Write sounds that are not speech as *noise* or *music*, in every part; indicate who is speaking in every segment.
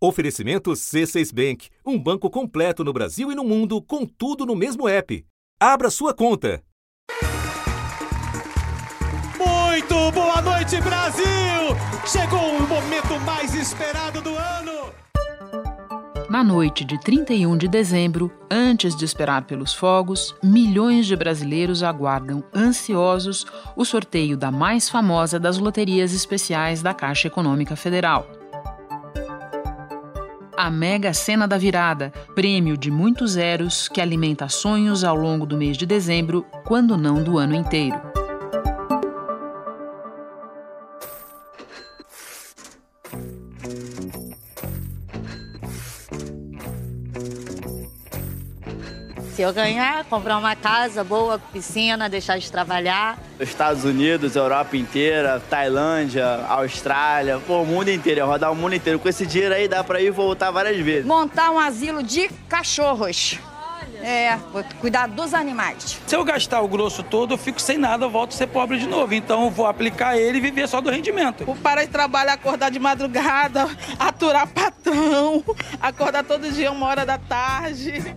Speaker 1: Oferecimento C6 Bank, um banco completo no Brasil e no mundo, com tudo no mesmo app. Abra sua conta.
Speaker 2: Muito boa noite, Brasil! Chegou o momento mais esperado do ano.
Speaker 3: Na noite de 31 de dezembro, antes de esperar pelos fogos, milhões de brasileiros aguardam ansiosos o sorteio da mais famosa das loterias especiais da Caixa Econômica Federal a Mega Sena da Virada, prêmio de muitos zeros que alimenta sonhos ao longo do mês de dezembro, quando não do ano inteiro.
Speaker 4: Se eu ganhar, comprar uma casa boa, piscina, deixar de trabalhar.
Speaker 5: Estados Unidos, Europa inteira, Tailândia, Austrália, pô, o mundo inteiro, rodar o mundo inteiro. Com esse dinheiro aí dá pra ir voltar várias vezes.
Speaker 6: Montar um asilo de cachorros. É, vou cuidar dos animais.
Speaker 7: Se eu gastar o grosso todo, eu fico sem nada, eu volto a ser pobre de novo. Então eu vou aplicar ele e viver só do rendimento.
Speaker 8: Vou parar de trabalhar, acordar de madrugada, *laughs* aturar patrão, acordar todo dia uma hora da tarde.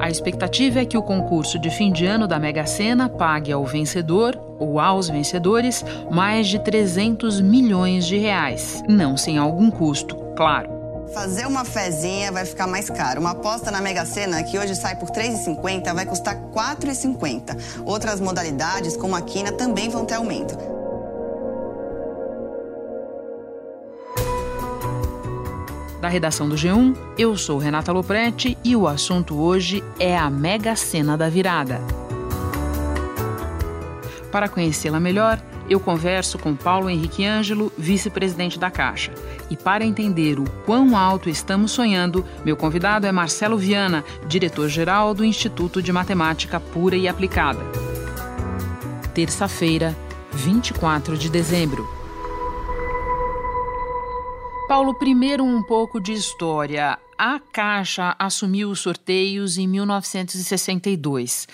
Speaker 3: A expectativa é que o concurso de fim de ano da Mega Sena pague ao vencedor ou aos vencedores mais de 300 milhões de reais, não sem algum custo, claro.
Speaker 9: Fazer uma fezinha vai ficar mais caro. Uma aposta na Mega Sena, que hoje sai por R$ 3,50, vai custar R$ 4,50. Outras modalidades, como a quina, também vão ter aumento.
Speaker 3: Da redação do G1, eu sou Renata Loprete e o assunto hoje é a Mega Sena da Virada. Para conhecê-la melhor, eu converso com Paulo Henrique Ângelo, vice-presidente da Caixa. E para entender o quão alto estamos sonhando, meu convidado é Marcelo Viana, diretor-geral do Instituto de Matemática Pura e Aplicada. Terça-feira, 24 de dezembro. Paulo, primeiro um pouco de história. A Caixa assumiu os sorteios em 1962.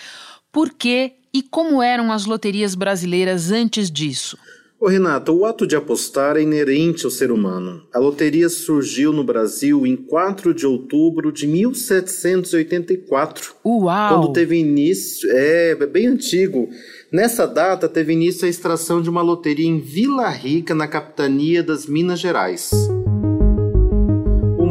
Speaker 3: Por que e como eram as loterias brasileiras antes disso?
Speaker 10: Ô Renata, o ato de apostar é inerente ao ser humano. A loteria surgiu no Brasil em 4 de outubro de 1784.
Speaker 3: Uau!
Speaker 10: Quando teve início. É, bem antigo. Nessa data teve início a extração de uma loteria em Vila Rica, na capitania das Minas Gerais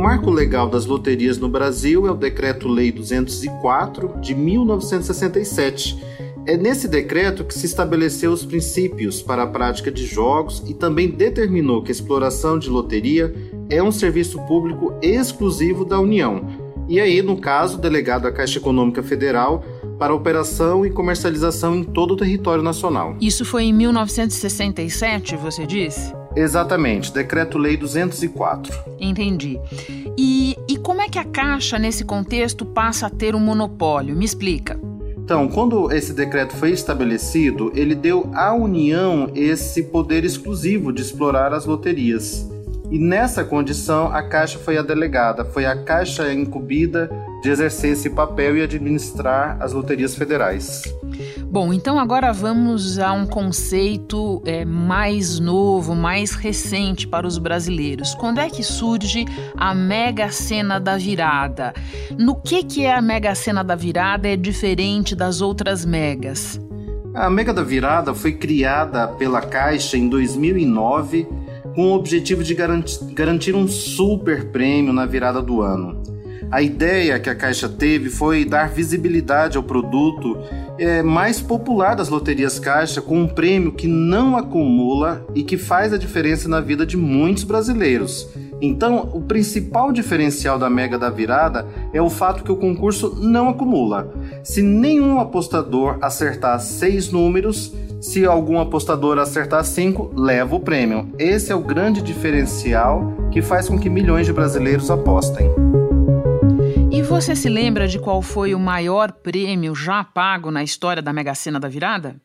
Speaker 10: marco legal das loterias no Brasil é o Decreto-Lei 204 de 1967. É nesse decreto que se estabeleceu os princípios para a prática de jogos e também determinou que a exploração de loteria é um serviço público exclusivo da União. E aí, no caso, delegado à Caixa Econômica Federal para operação e comercialização em todo o território nacional.
Speaker 3: Isso foi em 1967, você disse?
Speaker 10: Exatamente, Decreto-Lei 204.
Speaker 3: Entendi. E, e como é que a Caixa, nesse contexto, passa a ter um monopólio? Me explica.
Speaker 10: Então, quando esse decreto foi estabelecido, ele deu à União esse poder exclusivo de explorar as loterias. E nessa condição, a Caixa foi a delegada, foi a Caixa incumbida de exercer esse papel e administrar as loterias federais.
Speaker 3: Bom, então agora vamos a um conceito é, mais novo, mais recente para os brasileiros. Quando é que surge a Mega Sena da Virada? No que, que é a Mega Sena da Virada é diferente das outras megas?
Speaker 10: A Mega da Virada foi criada pela Caixa em 2009 com o objetivo de garantir um super prêmio na virada do ano. A ideia que a Caixa teve foi dar visibilidade ao produto é, mais popular das loterias Caixa, com um prêmio que não acumula e que faz a diferença na vida de muitos brasileiros. Então, o principal diferencial da Mega da Virada é o fato que o concurso não acumula. Se nenhum apostador acertar seis números, se algum apostador acertar cinco, leva o prêmio. Esse é o grande diferencial que faz com que milhões de brasileiros apostem.
Speaker 3: Você se lembra de qual foi o maior prêmio já pago na história da Mega Sena da Virada?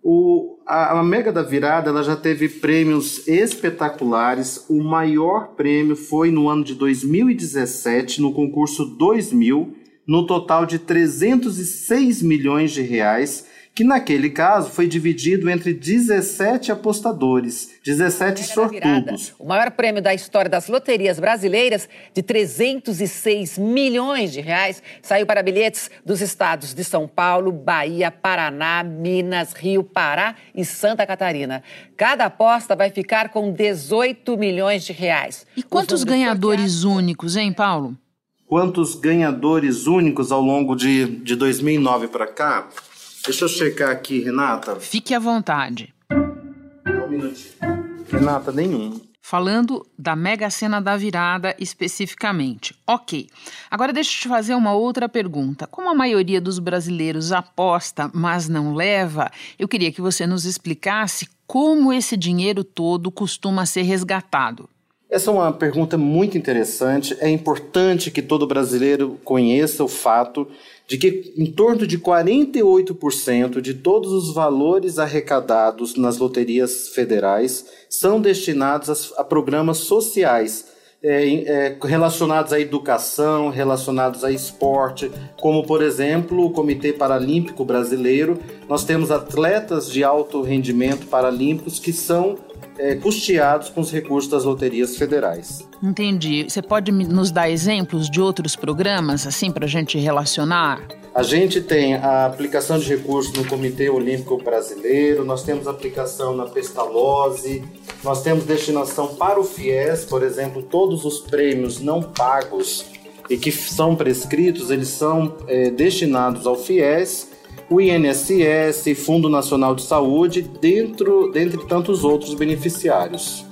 Speaker 10: O, a, a, Mega da Virada ela já teve prêmios espetaculares. O maior prêmio foi no ano de 2017, no concurso 2000, no total de 306 milhões de reais, que naquele caso foi dividido entre 17 apostadores, 17 sortudos.
Speaker 11: O maior prêmio da história das loterias brasileiras, de 306 milhões de reais, saiu para bilhetes dos estados de São Paulo, Bahia, Paraná, Minas, Rio, Pará e Santa Catarina. Cada aposta vai ficar com 18 milhões de reais.
Speaker 3: E quantos ganhadores únicos, hein, Paulo?
Speaker 10: Quantos ganhadores únicos ao longo de, de 2009 para cá? Deixa eu checar aqui, Renata.
Speaker 3: Fique à vontade.
Speaker 10: Um minutinho. Renata, nenhum.
Speaker 3: Falando da Mega Sena da Virada especificamente. Ok. Agora deixa eu te fazer uma outra pergunta. Como a maioria dos brasileiros aposta, mas não leva, eu queria que você nos explicasse como esse dinheiro todo costuma ser resgatado.
Speaker 10: Essa é uma pergunta muito interessante. É importante que todo brasileiro conheça o fato de que em torno de 48% de todos os valores arrecadados nas loterias federais são destinados a, a programas sociais. É, é, relacionados à educação, relacionados a esporte, como por exemplo o Comitê Paralímpico Brasileiro. Nós temos atletas de alto rendimento paralímpicos que são é, custeados com os recursos das loterias federais.
Speaker 3: Entendi. Você pode nos dar exemplos de outros programas, assim, para a gente relacionar?
Speaker 10: A gente tem a aplicação de recursos no Comitê Olímpico Brasileiro, nós temos aplicação na Pestalozzi, nós temos destinação para o FIES, por exemplo, todos os prêmios não pagos e que são prescritos, eles são é, destinados ao FIES o INSS, Fundo Nacional de Saúde, dentro, dentre tantos outros beneficiários.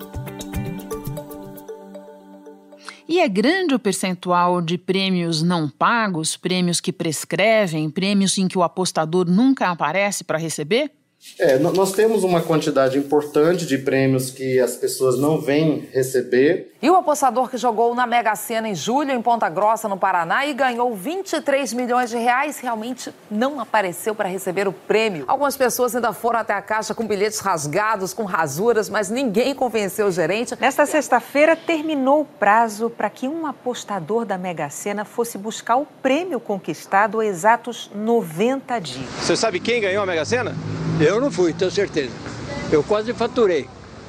Speaker 3: E é grande o percentual de prêmios não pagos, prêmios que prescrevem, prêmios em que o apostador nunca aparece para receber?
Speaker 10: É, nós temos uma quantidade importante de prêmios que as pessoas não vêm receber.
Speaker 11: E o apostador que jogou na Mega Sena em julho em Ponta Grossa, no Paraná, e ganhou 23 milhões de reais, realmente não apareceu para receber o prêmio. Algumas pessoas ainda foram até a caixa com bilhetes rasgados, com rasuras, mas ninguém convenceu o gerente.
Speaker 12: Nesta sexta-feira, terminou o prazo para que um apostador da Mega Sena fosse buscar o prêmio conquistado há exatos 90 dias.
Speaker 2: Você sabe quem ganhou a Mega Sena?
Speaker 13: Eu não fui, tenho certeza. Eu quase faturei.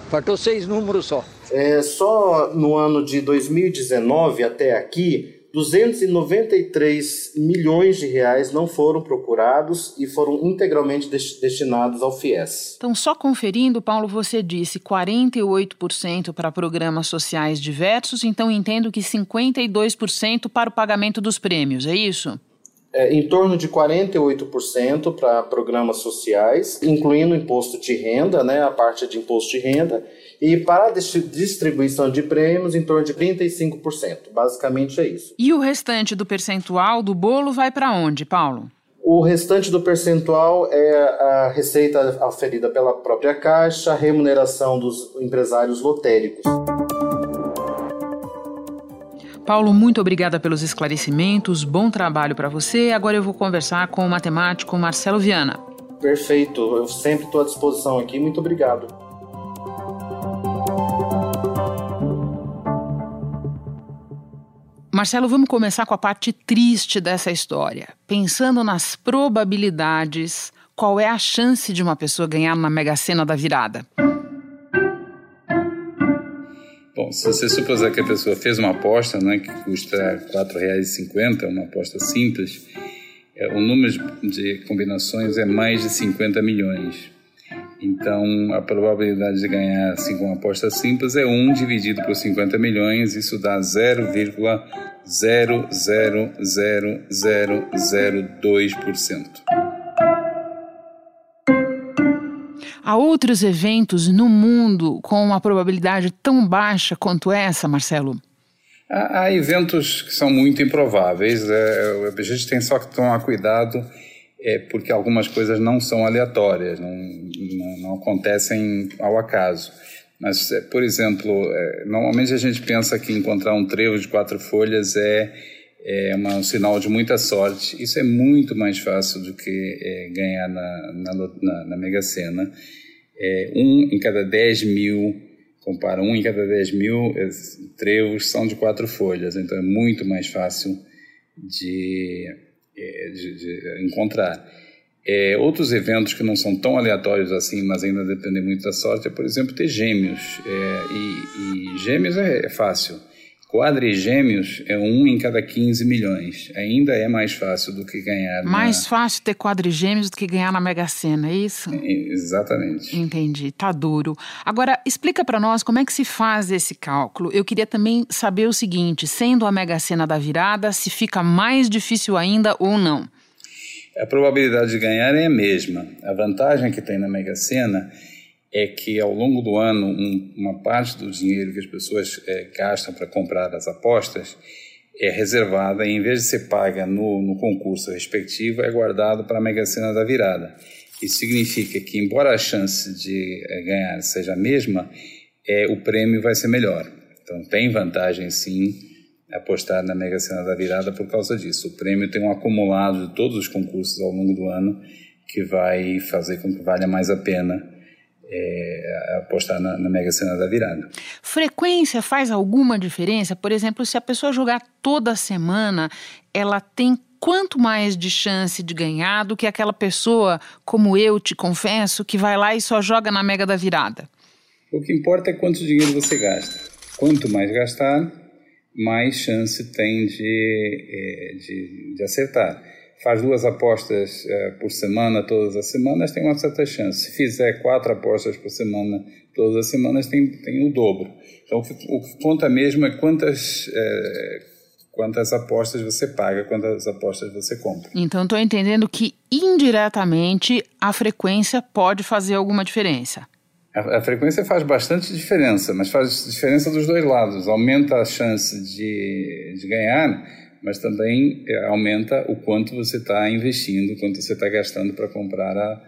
Speaker 13: Faltou seis números só.
Speaker 10: É, só no ano de 2019 até aqui, 293 milhões de reais não foram procurados e foram integralmente destinados ao FIES.
Speaker 3: Então, só conferindo, Paulo, você disse 48% para programas sociais diversos, então entendo que 52% para o pagamento dos prêmios, é isso?
Speaker 10: É, em torno de 48% para programas sociais, incluindo imposto de renda, né, a parte de imposto de renda, e para a distribuição de prêmios, em torno de 35%. Basicamente é isso.
Speaker 3: E o restante do percentual do bolo vai para onde, Paulo?
Speaker 10: O restante do percentual é a receita oferida pela própria Caixa, a remuneração dos empresários lotéricos.
Speaker 3: Paulo, muito obrigada pelos esclarecimentos, bom trabalho para você. Agora eu vou conversar com o matemático Marcelo Viana.
Speaker 10: Perfeito, eu sempre estou à disposição aqui, muito obrigado.
Speaker 3: Marcelo, vamos começar com a parte triste dessa história. Pensando nas probabilidades, qual é a chance de uma pessoa ganhar na Mega Sena da virada?
Speaker 14: Bom, se você supuser que a pessoa fez uma aposta, né, que custa R$ 4,50, uma aposta simples, é, o número de combinações é mais de 50 milhões. Então, a probabilidade de ganhar assim, com uma aposta simples é 1 dividido por 50 milhões, isso dá 0,00002%.
Speaker 3: Há outros eventos no mundo com uma probabilidade tão baixa quanto essa, Marcelo?
Speaker 14: Há, há eventos que são muito improváveis. É, a gente tem só que tomar cuidado é, porque algumas coisas não são aleatórias, não, não, não acontecem ao acaso. Mas, é, por exemplo, é, normalmente a gente pensa que encontrar um trevo de quatro folhas é, é uma, um sinal de muita sorte. Isso é muito mais fácil do que é, ganhar na, na, na, na Mega Sena é, um em cada 10 mil, compara, um em cada 10 mil é, trevos são de quatro folhas, então é muito mais fácil de, é, de, de encontrar. É, outros eventos que não são tão aleatórios assim, mas ainda dependem muito da sorte, é, por exemplo, ter gêmeos. É, e, e, gêmeos é, é fácil. Quadrigêmeos é um em cada 15 milhões. Ainda é mais fácil do que ganhar.
Speaker 3: Mais na... fácil ter quadrigêmeos do que ganhar na Mega Sena, é isso?
Speaker 14: Exatamente.
Speaker 3: Entendi, tá duro. Agora, explica para nós como é que se faz esse cálculo. Eu queria também saber o seguinte: sendo a Mega Sena da virada, se fica mais difícil ainda ou não?
Speaker 14: A probabilidade de ganhar é a mesma. A vantagem que tem na Mega Sena é que ao longo do ano um, uma parte do dinheiro que as pessoas é, gastam para comprar as apostas é reservada e em vez de ser paga no, no concurso respectivo é guardado para a Mega Sena da virada. Isso significa que embora a chance de é, ganhar seja a mesma, é, o prêmio vai ser melhor. Então tem vantagem sim apostar na Mega Sena da Virada por causa disso. O prêmio tem um acumulado de todos os concursos ao longo do ano que vai fazer com que valha mais a pena é, apostar na, na, Mega Sena da virada.
Speaker 3: Frequência faz alguma diferença? Por exemplo, se a pessoa jogar toda semana, ela tem quanto mais de chance de ganhar do que aquela pessoa, como eu te confesso, que vai lá e só joga na Mega da virada?
Speaker 14: O que importa é quanto dinheiro você gasta. Quanto mais gastar, mais chance tem de, é, de, de acertar. Faz duas apostas é, por semana, todas as semanas, tem uma certa chance. Se fizer quatro apostas por semana, todas as semanas, tem, tem o dobro. Então, o que, o que conta mesmo é quantas, é, quantas apostas você paga, quantas apostas você compra.
Speaker 3: Então, estou entendendo que indiretamente a frequência pode fazer alguma diferença.
Speaker 14: A, a, frequência faz bastante diferença, mas faz diferença dos dois lados. Aumenta a chance de, de ganhar, mas também é, aumenta o quanto você está investindo, o quanto você está gastando para comprar a,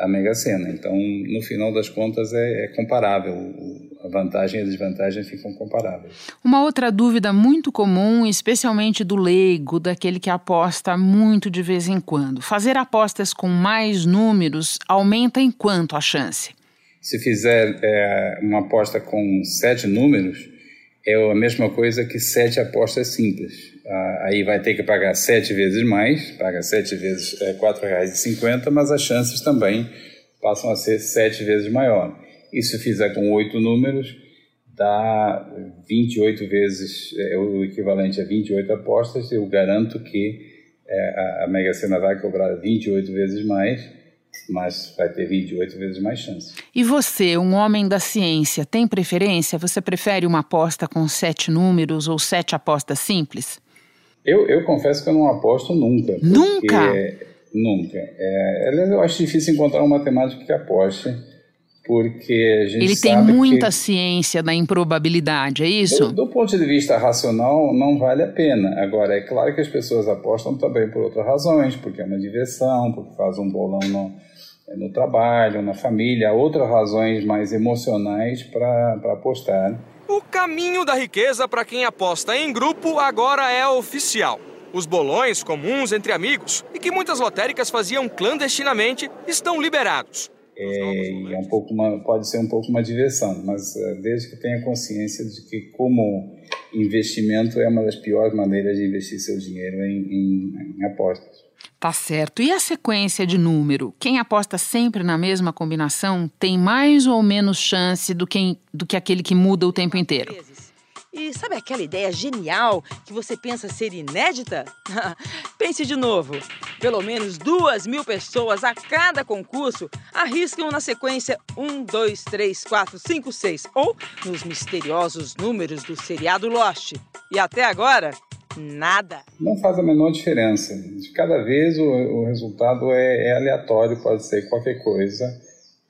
Speaker 14: a Mega Sena. Então, no final das contas, é, é comparável. A vantagem e a desvantagem ficam comparáveis.
Speaker 3: Uma outra dúvida muito comum, especialmente do leigo, daquele que aposta muito de vez em quando: fazer apostas com mais números aumenta em quanto a chance?
Speaker 14: Se fizer é, uma aposta com sete números, é a mesma coisa que sete apostas simples. Ah, aí vai ter que pagar sete vezes mais, paga sete vezes é, R$ 4,50, mas as chances também passam a ser sete vezes maior. E se fizer com oito números, dá 28 vezes, é o equivalente a 28 apostas. Eu garanto que é, a Mega Sena vai cobrar 28 vezes mais mas vai ter 28 vezes mais chance.
Speaker 3: E você, um homem da ciência, tem preferência? Você prefere uma aposta com sete números ou sete apostas simples?
Speaker 14: Eu, eu confesso que eu não aposto nunca.
Speaker 3: Nunca?
Speaker 14: nunca. É, eu acho difícil encontrar um matemático que aposte, porque a gente
Speaker 3: Ele tem muita ciência da improbabilidade, é isso?
Speaker 14: Do, do, ponto de vista racional, não vale a pena. Agora, é claro que as pessoas apostam também por outras razões, porque é uma diversão, porque faz um bolão no, no trabalho, na família, outras razões mais emocionais para apostar.
Speaker 15: O caminho da riqueza para quem aposta em grupo agora é oficial. Os bolões comuns entre amigos e que muitas lotéricas faziam clandestinamente estão liberados.
Speaker 14: É, é um pouco uma, pode ser um pouco uma diversão, mas uh, desde que tenha consciência de que como investimento é uma das piores maneiras de investir seu dinheiro em, em, em apostas.
Speaker 3: Tá certo. E a sequência de número? Quem aposta sempre na mesma combinação tem mais ou menos chance do que, do que aquele que muda o tempo inteiro?
Speaker 16: E sabe aquela ideia genial que você pensa ser inédita? *laughs* Pense de novo. Pelo menos duas mil pessoas a cada concurso arriscam na sequência 1, 2, 3, 4, 5, 6 ou nos misteriosos números do seriado Lost. E até agora, nada.
Speaker 14: Não faz a menor diferença. De cada vez o, o resultado é, é, aleatório, pode ser qualquer coisa.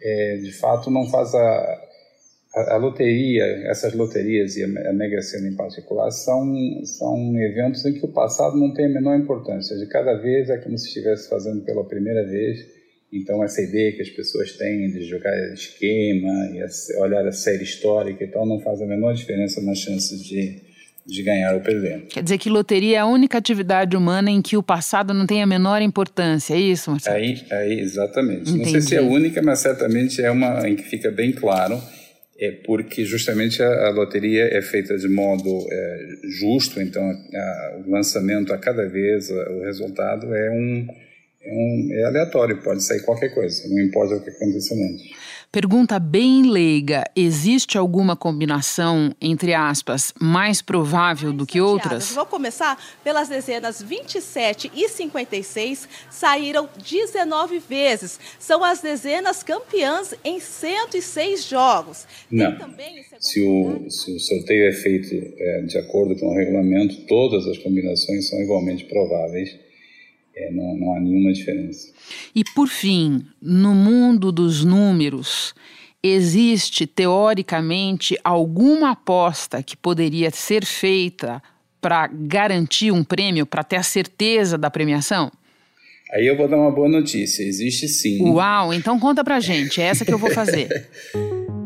Speaker 14: É, de fato, não faz a, a, a, loteria, essas loterias e a, Mega Sena em particular, são, são eventos em que o passado não tem a menor importância. De cada vez é como se estivesse fazendo pela primeira vez. Então, essa ideia que as pessoas têm de jogar esquema e olhar a série histórica e tal não faz a menor diferença nas chances de de ganhar ou perder.
Speaker 3: Quer dizer que loteria é a única atividade humana em que o passado não tem a menor importância, é isso, Marcelo?
Speaker 14: Aí, aí exatamente. Entendi. Não sei se é a única, mas certamente é uma em que fica bem claro, é porque justamente a, a loteria é feita de modo é, justo, então a, o lançamento a cada vez, a, o resultado é um é, um, é aleatório, pode sair qualquer coisa, não importa o que aconteça antes.
Speaker 3: Pergunta bem leiga: existe alguma combinação, entre aspas, mais provável do que outras?
Speaker 17: Vou começar pelas dezenas 27 e 56, saíram 19 vezes. São as dezenas campeãs em 106 jogos.
Speaker 14: Não. Se o, se o sorteio é feito é, de acordo com o regulamento, todas as combinações são igualmente prováveis é, não, não há nenhuma diferença.
Speaker 3: E por fim, no mundo dos números, existe teoricamente alguma aposta que poderia ser feita para garantir um prêmio, para ter a certeza da premiação?
Speaker 14: Aí eu vou dar uma boa notícia, existe sim.
Speaker 3: Uau, então conta pra gente, é essa que eu vou fazer. *laughs*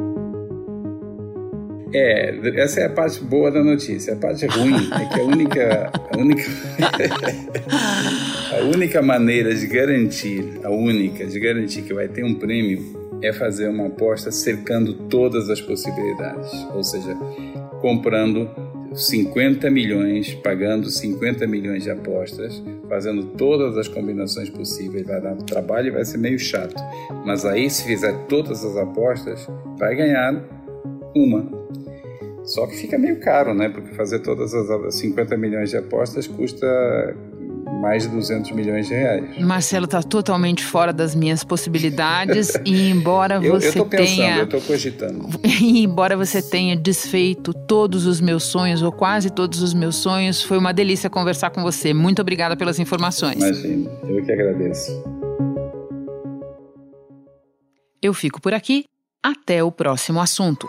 Speaker 14: É, essa é a parte boa da notícia. A parte ruim é que a única, a única, *laughs* a única maneira de garantir, a única de garantir que vai ter um prêmio é fazer uma aposta cercando todas as possibilidades, ou seja, comprando 50 milhões, pagando 50 milhões de apostas, fazendo todas as combinações possíveis, vai dar trabalho e vai ser meio chato. Mas aí, se fizer todas as apostas, vai ganhar uma. Só que fica meio caro, né? Porque fazer todas as 50 milhões de apostas custa mais de 200 milhões de reais.
Speaker 3: Marcelo está totalmente fora das minhas possibilidades *laughs* e embora
Speaker 14: eu,
Speaker 3: você
Speaker 14: eu pensando,
Speaker 3: tenha
Speaker 14: eu estou cogitando. *laughs*
Speaker 3: e embora você tenha desfeito todos os meus sonhos ou quase todos os meus sonhos, foi uma delícia conversar com você. Muito obrigada pelas informações.
Speaker 14: Imagina, eu que agradeço.
Speaker 3: Eu fico por aqui. Até o próximo assunto.